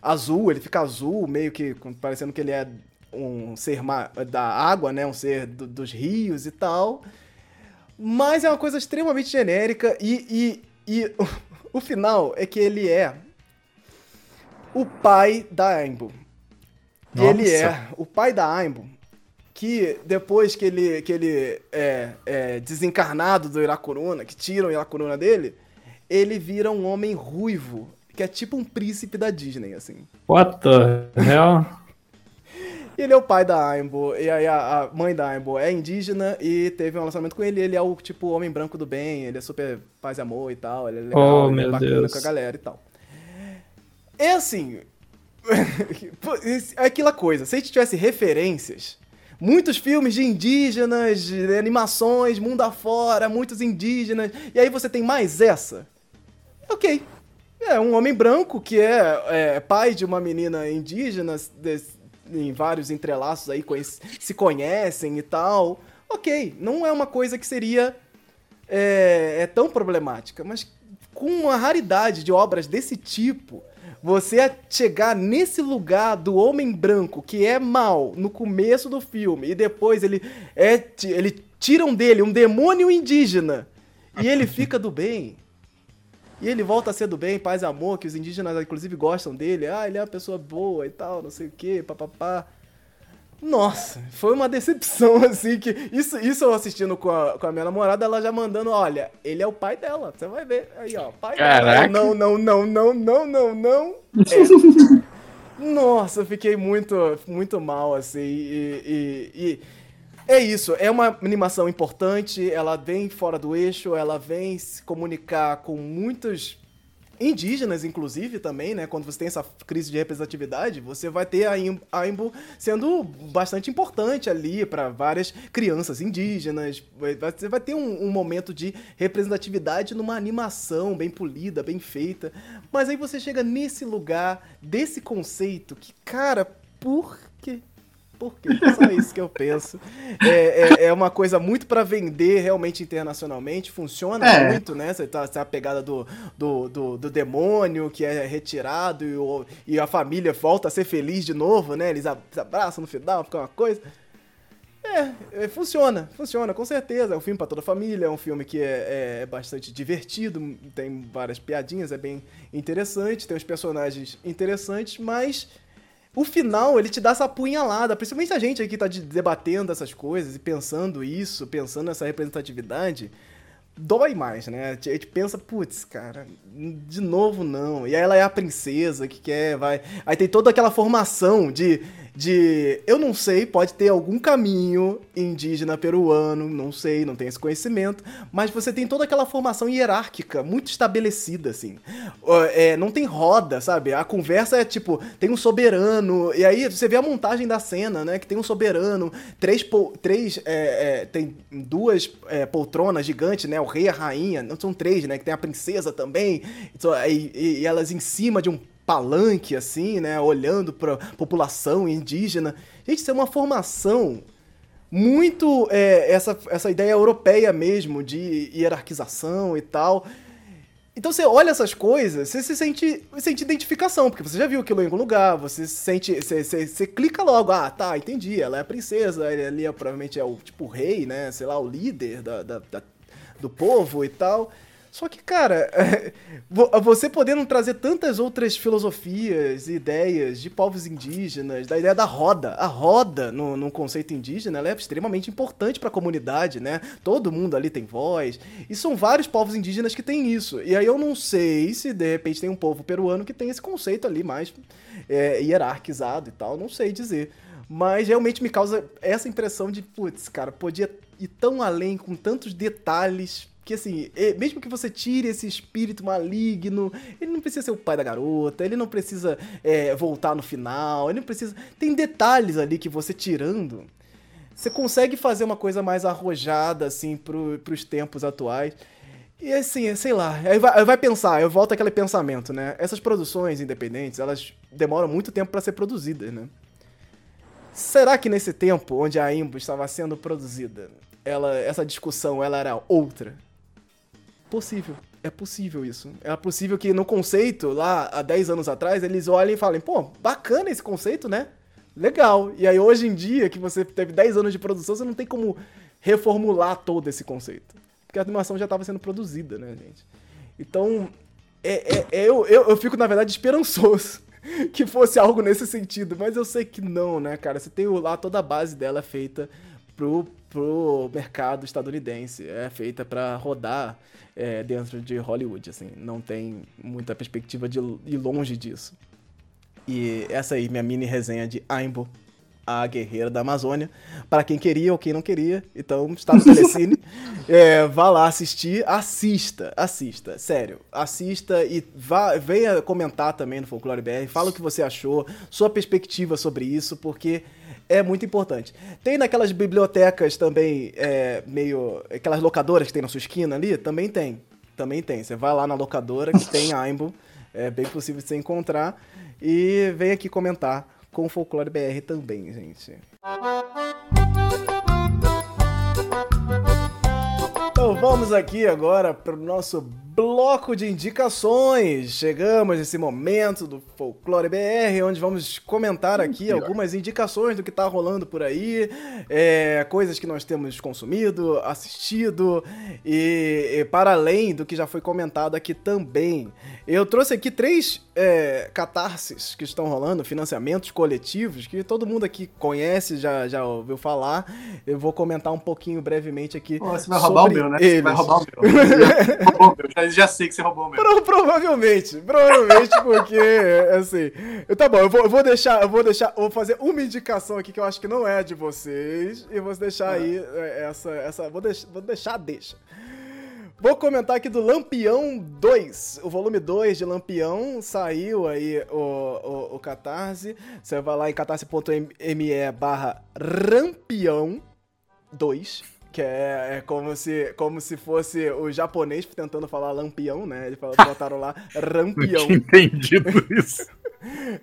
S1: azul, ele fica azul, meio que parecendo que ele é um ser da água, né? Um ser do, dos rios e tal. Mas é uma coisa extremamente genérica e, e, e [LAUGHS] o, final é que ele é o pai da Aimbo. Ele é o pai da Aimbo, que depois que ele, que ele é, é desencarnado do Irakuruna, que tiram o Irakuruna dele, ele vira um homem ruivo, que é tipo um príncipe da Disney, assim.
S4: What the hell?
S1: E ele é o pai da Aimbo, e aí a, a, mãe da Aimbo é indígena e teve um relacionamento com ele. Ele é o tipo homem branco do bem, ele é super paz e amor e tal, ele é legal,
S4: oh,
S1: ele
S4: é bacana Deus.
S1: com a galera e tal. É assim. [LAUGHS] é aquela coisa, se a gente tivesse referências, muitos filmes de indígenas, de animações, mundo afora, muitos indígenas, e aí você tem mais essa. Ok. É um homem branco que é, é pai de uma menina indígena, em vários entrelaços aí se conhecem e tal. Ok, não é uma coisa que seria é, é tão problemática, mas com uma raridade de obras desse tipo, você chegar nesse lugar do homem branco que é mal no começo do filme e depois ele é ele tiram dele um demônio indígena e ele fica do bem. E ele volta a ser do bem, paz e amor, que os indígenas inclusive gostam dele. Ah, ele é uma pessoa boa e tal, não sei o que, papapá. Nossa, foi uma decepção, [LAUGHS] assim, que isso, isso eu assistindo com a, com a minha namorada, ela já mandando, olha, ele é o pai dela, você vai ver. Aí, ó, pai
S2: Caraca.
S1: dela. Não, não, não, não, não, não, não. [LAUGHS] É. Nossa, eu fiquei muito, muito mal, assim, e, e, e, é isso, é uma animação importante, ela vem fora do eixo, ela vem se comunicar com muitos indígenas, inclusive, também, né? Quando você tem essa crise de representatividade, você vai ter a Aimbo sendo bastante importante ali para várias crianças indígenas. Você vai ter um, um, momento de representatividade numa animação bem polida, bem feita. Mas aí você chega nesse lugar, desse conceito, que, cara, por quê? Porque só isso que eu penso. É, é, é uma coisa muito para vender realmente internacionalmente. Funciona é. muito, né? Você tá, tá a pegada do, do, do, do, demônio que é retirado e, o, e a família volta a ser feliz de novo, né? Eles abraçam no final, fica uma coisa. É, é, funciona, funciona, com certeza. É um filme para toda a família, é um filme que é, é, bastante divertido, tem várias piadinhas, é bem interessante, tem os personagens interessantes, mas o final, ele te dá essa punhalada, principalmente a gente aqui tá debatendo essas coisas e pensando isso, pensando nessa representatividade, dói mais, né? A gente pensa, putz, cara, de novo não. E aí ela é a princesa que quer, vai. Aí tem toda aquela formação de de eu não sei, pode ter algum caminho indígena peruano, não sei, não tenho esse conhecimento, mas você tem toda aquela formação hierárquica muito estabelecida, assim. É, não tem roda, sabe? A conversa é tipo, tem um soberano, e aí você vê a montagem da cena, né? Que tem um soberano, três, três é, é, tem duas é, poltronas gigantes, né? O rei e a rainha, não são três, né? Que tem a princesa também, e, e, e elas em cima de um palanque, assim, né? Olhando pra população indígena. Gente, isso é uma formação muito. É, essa, essa ideia europeia mesmo, de hierarquização e tal. Então você olha essas coisas, você se sente, sente identificação, porque você já viu aquilo em algum lugar, você se sente. Você, você, você clica logo, ah, tá, entendi, ela é a princesa, ele ali é, provavelmente é o tipo o rei, né? Sei lá, o líder da, da, da do povo e tal. Só que, cara, [LAUGHS] você podendo trazer tantas outras filosofias e ideias de povos indígenas, da ideia da roda. A roda, no, no conceito indígena, ela é extremamente importante para a comunidade, né? Todo mundo ali tem voz. E são vários povos indígenas que têm isso. E aí eu não sei se de repente tem um povo peruano que tem esse conceito ali mais é, hierarquizado e tal. Não sei dizer. Mas realmente me causa essa impressão de, putz, cara, podia ir tão além com tantos detalhes que assim, mesmo que você tire esse espírito maligno, ele não precisa ser o pai da garota, ele não precisa é, voltar no final, ele não precisa. Tem detalhes ali que você tirando, você consegue fazer uma coisa mais arrojada, assim, pro, pros tempos atuais. E assim, sei lá, aí vai, vai pensar, eu volto àquele pensamento, né? Essas produções independentes, elas demoram muito tempo para ser produzidas, né? Será que nesse tempo onde a Imbo estava sendo produzida, ela, essa discussão ela era outra? Possível. É possível isso. É possível que no conceito, lá há 10 anos atrás, eles olhem e falem, pô, bacana esse conceito, né? Legal. E aí hoje em dia, que você teve 10 anos de produção, você não tem como reformular todo esse conceito. Porque a animação já estava sendo produzida, né, gente? Então, é, é, é eu, eu, eu fico, na verdade, esperançoso [LAUGHS] que fosse algo nesse sentido. Mas eu sei que não, né, cara? Você tem lá toda a base dela feita pro, pro mercado estadunidense. É feita para rodar é, dentro de Hollywood, assim. Não tem muita perspectiva de ir longe disso. E essa aí, minha mini resenha de Aimbo, a guerreira da Amazônia. Para quem queria ou quem não queria, então está no Telecine. [LAUGHS] é, vá lá assistir, assista, assista, sério. Assista e vá, venha comentar também no Folclore BR. Fala o que você achou, sua perspectiva sobre isso, porque é muito importante. Tem naquelas bibliotecas também, é, meio. aquelas locadoras que tem na sua esquina ali, também tem. Também tem. Você vai lá na locadora que tem Aimbo, é bem possível de você encontrar. E vem aqui comentar com o Folclore BR também, gente. Então vamos aqui agora para o nosso bloco de indicações. Chegamos nesse momento do Folclore BR, onde vamos comentar aqui algumas indicações do que está rolando por aí, é, coisas que nós temos consumido, assistido e, e, para além do que já foi comentado aqui também. Eu trouxe aqui três é, catarses que estão rolando, financiamentos coletivos, que todo mundo aqui conhece, já, já ouviu falar. Eu vou comentar um pouquinho brevemente aqui.
S3: você vai roubar o meu, né? Eles. Você vai [LAUGHS] roubar o meu. já, já sei que você roubou o meu.
S1: Pro, provavelmente, provavelmente, [LAUGHS] porque, assim. Tá bom, eu vou, eu vou deixar, eu vou deixar, eu vou fazer uma indicação aqui que eu acho que não é de vocês, e vou deixar aí é, essa, essa, vou, deix, vou deixar, deixa. Vou comentar aqui do Lampião 2. O volume 2 de Lampião saiu aí o, o, o Catarse. Você vai lá em catarse.me barra Rampião 2. Que é, é, como, se, como se fosse o japonês tentando falar lampião, né? Eles botaram lá [LAUGHS] rampião.
S2: Não tinha entendido isso.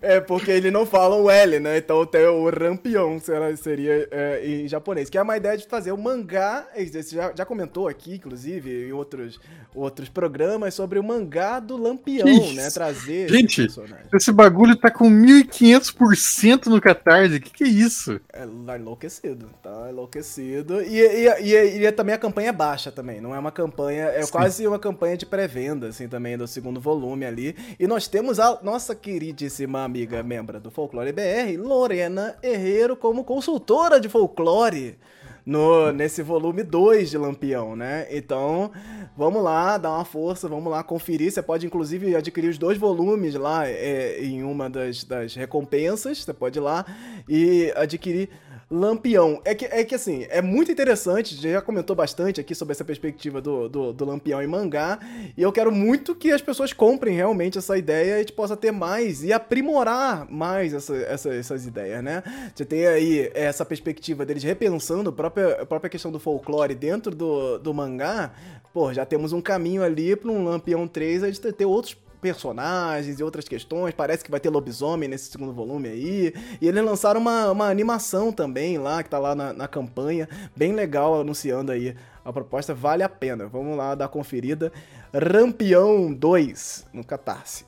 S1: É, porque ele não fala o L, né? Então tem o Rampion, seria é, em japonês. Que é uma ideia de fazer o mangá. Você já, já comentou aqui, inclusive, em outros, outros programas, sobre o mangá do Lampião, Isso. né? Trazer.
S2: Gente, esse, esse bagulho tá com 1500% no Catarse. Que que é isso?
S1: É tá enlouquecido, tá enlouquecido. E, e, e, e, é também a campanha é baixa também. Não é uma campanha. É Sim. quase uma campanha de pré-venda, assim, também, do segundo volume ali. E nós temos a nossa querida queridíssima amiga membra do Folclore BR, Lorena Herrero, como consultora de folclore no, nesse volume 2 de Lampião, né? Então, vamos lá, dar uma força, vamos lá conferir. Você pode, inclusive, adquirir os dois volumes lá é, em uma das, das recompensas. Você pode ir lá e adquirir Lampião. É que, é que assim, é muito interessante, já comentou bastante aqui sobre essa perspectiva do, do, do, Lampião em mangá, e eu quero muito que as pessoas comprem realmente essa ideia e a gente possa ter mais e aprimorar mais essa, essa, essas ideias, né? Você tem aí essa perspectiva deles repensando a própria, a própria questão do folclore dentro do, do mangá, pô, já temos um caminho ali para um Lampião 3 a gente ter outros personagens e outras questões. Parece que vai ter lobisomem nesse segundo volume aí. E eles lançaram uma, uma animação também lá, que tá lá na, na campanha. Bem legal, anunciando aí a proposta. Vale a pena. Vamos lá dar conferida. Rampião 2 no Catarse.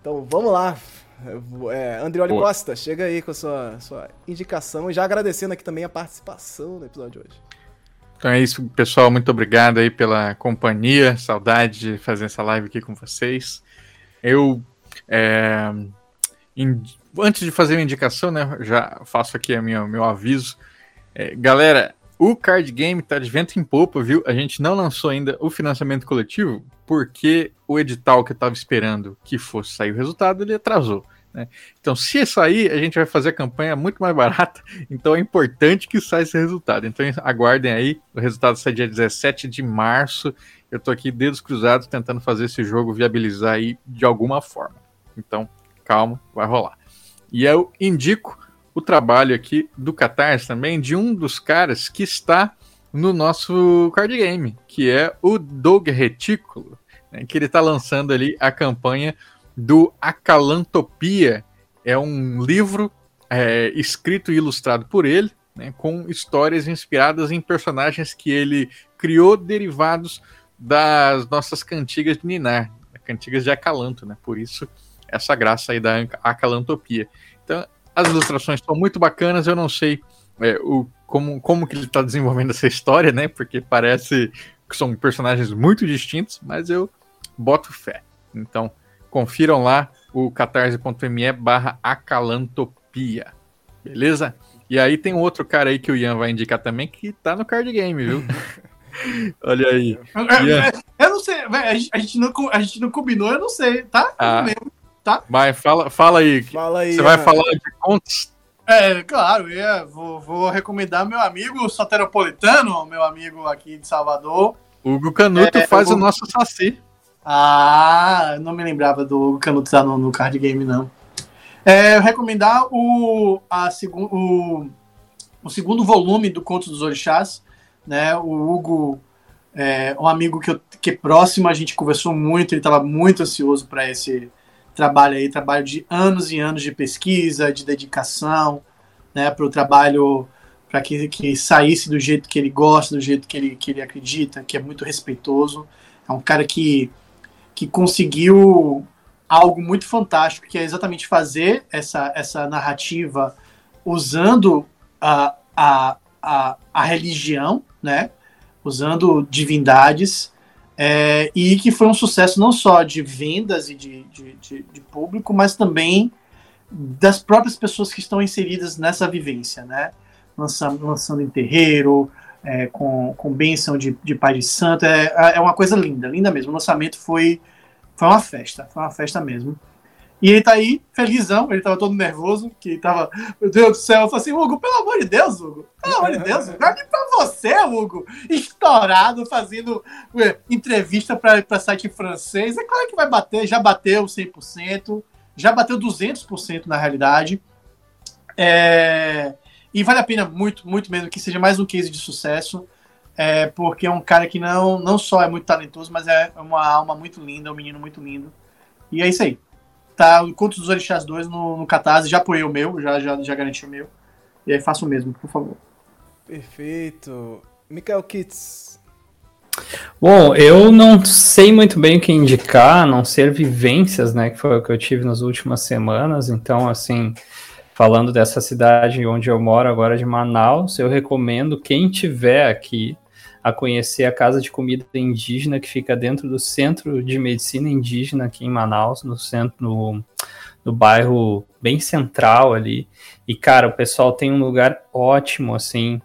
S1: Então vamos lá. É, Andrioli. Costa, chega aí com a sua, sua indicação. E já agradecendo aqui também a participação no episódio de hoje.
S2: Então é isso, pessoal. Muito obrigado aí pela companhia. Saudade de fazer essa live aqui com vocês. Eu, é, in, antes de fazer a indicação, né, já faço aqui o meu, meu aviso. É, galera, o card game tá de vento em popa, viu? A gente não lançou ainda o financiamento coletivo porque o edital que eu tava esperando que fosse sair o resultado, ele atrasou. Né? Então, se sair, a gente vai fazer a campanha muito mais barata. [LAUGHS] Então, é importante que saia esse resultado. Então, aguardem aí. O resultado sai dia 17 de março. Eu estou aqui, dedos cruzados, tentando fazer esse jogo viabilizar aí de alguma forma. Então, calma, vai rolar. E eu indico o trabalho aqui do Catarse também de um dos caras que está no nosso card game, que é o Doug Retículo, né, que ele está lançando ali a campanha do Acalantopia. É um livro é, escrito e ilustrado por ele, né, com histórias inspiradas em personagens que ele criou derivados das nossas cantigas de Ninar, cantigas de Acalanto, né? Por isso essa graça aí da Acalantopia. Então, as ilustrações estão muito bacanas, eu não sei é, o, como, como que ele está desenvolvendo essa história, né? Porque parece que são personagens muito distintos, mas eu boto fé. Então, Confiram lá o catarse.me barra acalantopia. Beleza? E aí tem outro cara aí que o Ian vai indicar também que tá no card game, viu? [LAUGHS] Olha aí.
S3: Ian. Eu não sei, a gente, não, a gente não combinou, eu não sei, tá? Ah, mesmo, tá?
S2: Mas fala, fala aí.
S1: Fala aí.
S2: Você vai falar de contos?
S3: É, claro, eu vou, vou recomendar meu amigo soteropolitano, meu amigo aqui de Salvador.
S2: Hugo Canuto é, faz o nosso saci.
S3: Ah, não me lembrava do Canuto no, no card game, não. É, recomendar o, a segun, o, o segundo volume do Contos dos Orixás, né? O Hugo, é, um amigo que, eu, que é próximo, a gente conversou muito, ele estava muito ansioso para esse trabalho aí, trabalho de anos e anos de pesquisa, de dedicação, né? Para o trabalho para que, que saísse do jeito que ele gosta, do jeito que ele, que ele acredita, que é muito respeitoso. É um cara que, que conseguiu algo muito fantástico, que é exatamente fazer essa, essa narrativa usando a, a, a, a religião, né? usando divindades, é, e que foi um sucesso não só de vendas e de, de, de, de público, mas também das próprias pessoas que estão inseridas nessa vivência, né? lançando, lançando em terreiro, é, com, com bênção de, de Pai de Santo. É, é uma coisa linda, linda mesmo. O lançamento foi, foi uma festa, foi uma festa mesmo. E ele tá aí, felizão, ele tava todo nervoso, que tava, meu Deus do céu, eu falei assim, Hugo, pelo amor de Deus, Hugo, pelo amor de Deus, olha pra você, Hugo, estourado, fazendo ué, entrevista para site francês, é claro que vai bater, já bateu 100%, já bateu 200% na realidade, é, e vale a pena muito, muito mesmo que seja mais um case de sucesso, é, porque é um cara que não, não só é muito talentoso, mas é uma alma muito linda, um menino muito lindo. E é isso aí. Tá o Conto dos Orixás 2 no, no Catarse, já apoiei o meu, já, já, já garanti o meu. E aí faço o mesmo, por favor.
S1: Perfeito. Mikael Kitts.
S4: Bom, eu não sei muito bem o que indicar, a não ser vivências, né, que foi o que eu tive nas últimas semanas, então, assim, falando dessa cidade onde eu moro agora, de Manaus, eu recomendo quem tiver aqui a conhecer a Casa de Comida Indígena, que fica dentro do Centro de Medicina Indígena aqui em Manaus, no centro, no, no bairro bem central ali. E, cara, o pessoal tem um lugar ótimo, assim.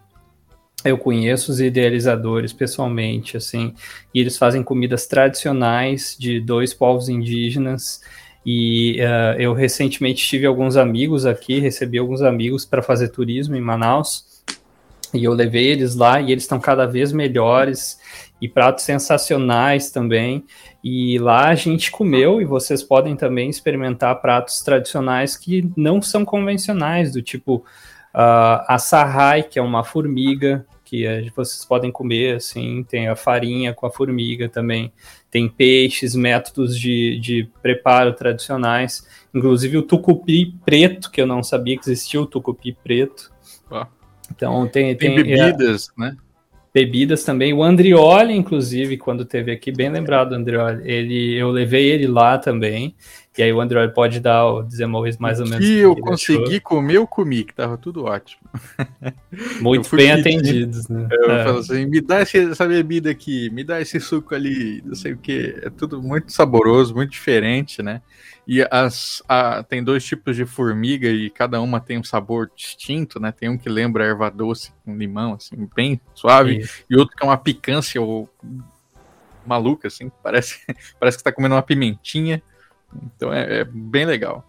S4: Eu conheço os idealizadores pessoalmente, assim, e eles fazem comidas tradicionais de dois povos indígenas e uh, eu recentemente tive alguns amigos aqui, recebi alguns amigos para fazer turismo em Manaus. E eu levei eles lá e eles estão cada vez melhores e pratos sensacionais também. E lá a gente comeu e vocês podem também experimentar pratos tradicionais que não são convencionais, do tipo uh, a sarrai, que é uma formiga, que vocês podem comer, assim, tem a farinha com a formiga também, tem peixes, métodos de, de preparo tradicionais, inclusive o tucupi preto, que eu não sabia que existia o tucupi preto.
S2: Então tem, tem, tem bebidas, é, né?
S4: Bebidas também. O Andrioli, inclusive, quando teve aqui, bem lembrado, Andrioli, ele, eu levei ele lá também. E aí o Android pode dar, dizer mais ou menos.
S2: Que eu consegui achou. comer, eu comi, que tava tudo ótimo. [LAUGHS]
S4: Muito bem atendidos, né?
S2: Eu é. falo assim, me dá essa bebida aqui, me dá esse suco ali, não sei o que. É tudo muito saboroso, muito diferente, né? E as, a, tem dois tipos de formiga e cada uma tem um sabor distinto, né? Tem um que lembra erva doce com limão, assim, bem suave, Isso. e outro que é uma picância ou maluca, assim, parece, [LAUGHS] parece que tá comendo uma pimentinha. Então é, é, bem legal.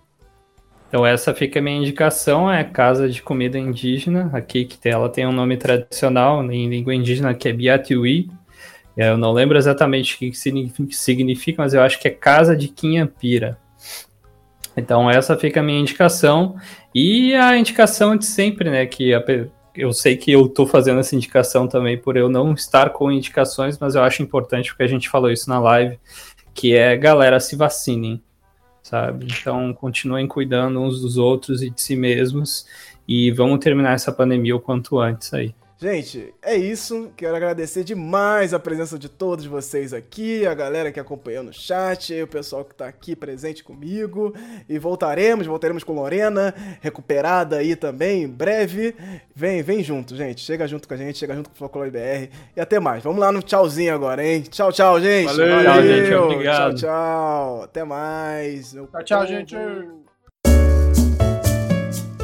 S4: Então essa fica a minha indicação, é Casa de Comida Indígena, aqui que ela tem um nome tradicional em língua indígena que é Biatiui. Eu não lembro exatamente o que significa, mas eu acho que é Casa de Quinhampira. Então essa fica a minha indicação e a indicação de sempre, né, que a, eu sei que eu estou fazendo essa indicação também por eu não estar com indicações, mas eu acho importante porque a gente falou isso na live, que é galera se vacinem sabe? Então, continuem cuidando uns dos outros e de si mesmos e vamos terminar essa pandemia o quanto antes aí.
S1: Gente, é isso. Quero agradecer demais a presença de todos vocês aqui, a galera que acompanhou no chat, o pessoal que está aqui presente comigo. E voltaremos, voltaremos com Lorena, recuperada aí também, em breve. Vem, vem junto, gente. Chega junto com a gente, chega junto com o Folclore BR. E até mais. Vamos lá no tchauzinho agora, hein? Tchau, tchau, gente.
S4: Valeu, Valeu. Tchau, gente. Obrigado.
S1: Tchau, tchau. Até mais.
S3: Tchau, tchau, gente.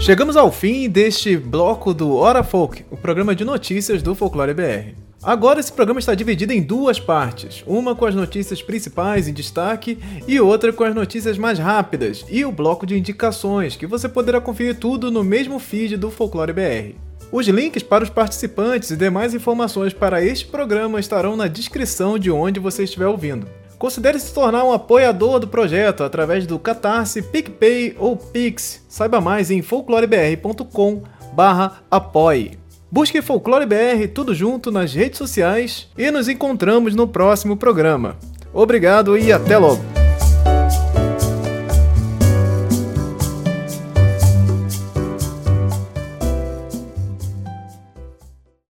S1: Chegamos ao fim deste bloco do Hora Folk, o programa de notícias do Folclore BR. Agora esse programa está dividido em duas partes, uma com as notícias principais em destaque e outra com as notícias mais rápidas e o bloco de indicações, que você poderá conferir tudo no mesmo feed do Folclore BR. Os links para os participantes e demais informações para este programa estarão na descrição de onde você estiver ouvindo. Considere se tornar um apoiador do projeto através do Catarse, PicPay ou Pix. Saiba mais em folclorebr.com apoie. Busque Folclore BR tudo junto nas redes sociais e nos encontramos no próximo programa. Obrigado e até logo!